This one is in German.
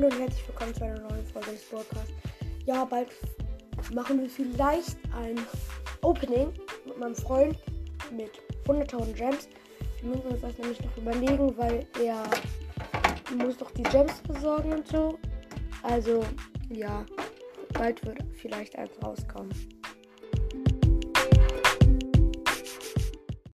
Hallo und herzlich willkommen zu einer neuen Folge des Broadcasts. Ja, bald machen wir vielleicht ein Opening mit meinem Freund mit 100.000 Gems. Wir müssen uns das nämlich noch überlegen, weil er muss doch die Gems besorgen und so. Also, ja, bald wird vielleicht eins rauskommen.